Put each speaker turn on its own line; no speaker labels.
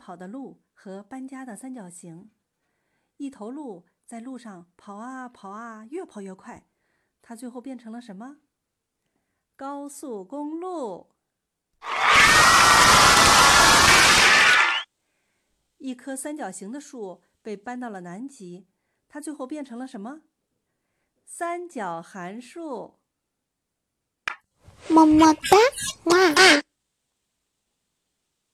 跑的鹿和搬家的三角形。一头鹿在路上跑啊跑啊越跑越快它最后变成了什么？高速公路。一棵三角形的树被搬到了南极它最后变成了什么？三角函数。
么么哒哇啊